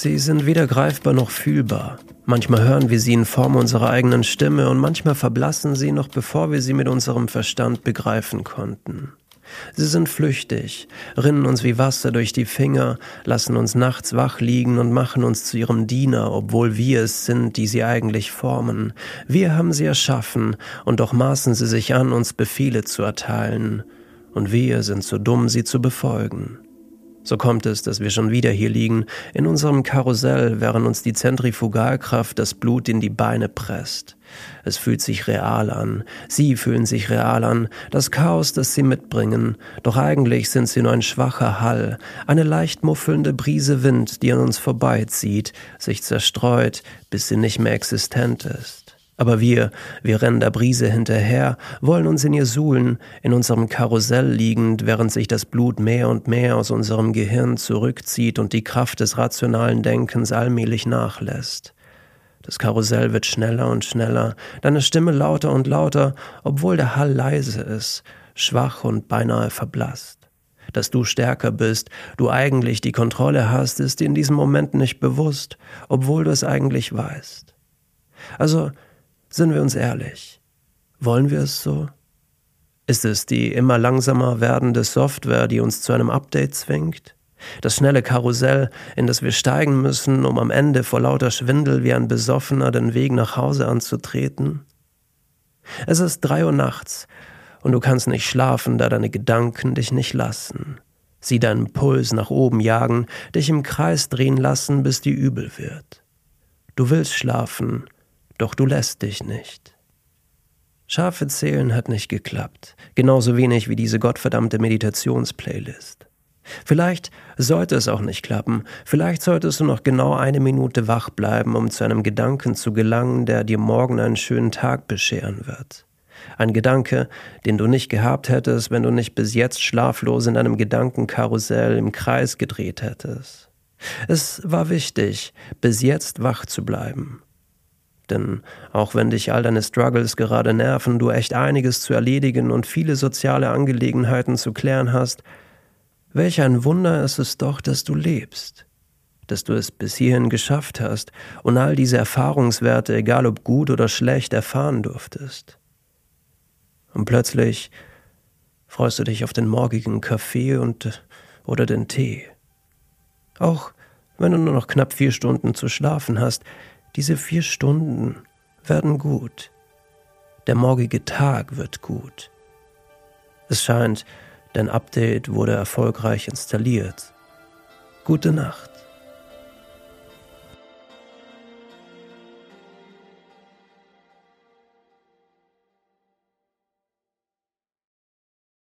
Sie sind weder greifbar noch fühlbar. Manchmal hören wir sie in Form unserer eigenen Stimme und manchmal verblassen sie noch bevor wir sie mit unserem Verstand begreifen konnten. Sie sind flüchtig, rinnen uns wie Wasser durch die Finger, lassen uns nachts wach liegen und machen uns zu ihrem Diener, obwohl wir es sind, die sie eigentlich formen. Wir haben sie erschaffen, und doch maßen sie sich an, uns Befehle zu erteilen, und wir sind zu dumm, sie zu befolgen. So kommt es, dass wir schon wieder hier liegen, in unserem Karussell, während uns die Zentrifugalkraft das Blut in die Beine presst. Es fühlt sich real an, sie fühlen sich real an, das Chaos, das sie mitbringen, doch eigentlich sind sie nur ein schwacher Hall, eine leicht muffelnde Brise Wind, die an uns vorbeizieht, sich zerstreut, bis sie nicht mehr existent ist. Aber wir, wir rennen der Brise hinterher, wollen uns in ihr suhlen, in unserem Karussell liegend, während sich das Blut mehr und mehr aus unserem Gehirn zurückzieht und die Kraft des rationalen Denkens allmählich nachlässt. Das Karussell wird schneller und schneller, deine Stimme lauter und lauter, obwohl der Hall leise ist, schwach und beinahe verblasst. Dass du stärker bist, du eigentlich die Kontrolle hast, ist dir in diesem Moment nicht bewusst, obwohl du es eigentlich weißt. Also sind wir uns ehrlich? Wollen wir es so? Ist es die immer langsamer werdende Software, die uns zu einem Update zwingt? Das schnelle Karussell, in das wir steigen müssen, um am Ende vor lauter Schwindel wie ein Besoffener den Weg nach Hause anzutreten? Es ist drei Uhr nachts und du kannst nicht schlafen, da deine Gedanken dich nicht lassen. Sie deinen Puls nach oben jagen, dich im Kreis drehen lassen, bis dir übel wird. Du willst schlafen, doch du lässt dich nicht. Schafe zählen hat nicht geklappt, genauso wenig wie diese gottverdammte Meditationsplaylist. Vielleicht sollte es auch nicht klappen, vielleicht solltest du noch genau eine Minute wach bleiben, um zu einem Gedanken zu gelangen, der dir morgen einen schönen Tag bescheren wird. Ein Gedanke, den du nicht gehabt hättest, wenn du nicht bis jetzt schlaflos in einem Gedankenkarussell im Kreis gedreht hättest. Es war wichtig, bis jetzt wach zu bleiben. Denn auch wenn dich all deine Struggles gerade nerven, du echt einiges zu erledigen und viele soziale Angelegenheiten zu klären hast, welch ein Wunder ist es doch, dass du lebst, dass du es bis hierhin geschafft hast und all diese Erfahrungswerte, egal ob gut oder schlecht, erfahren durftest. Und plötzlich freust du dich auf den morgigen Kaffee und oder den Tee. Auch wenn du nur noch knapp vier Stunden zu schlafen hast, diese vier Stunden werden gut. Der morgige Tag wird gut. Es scheint, dein Update wurde erfolgreich installiert. Gute Nacht.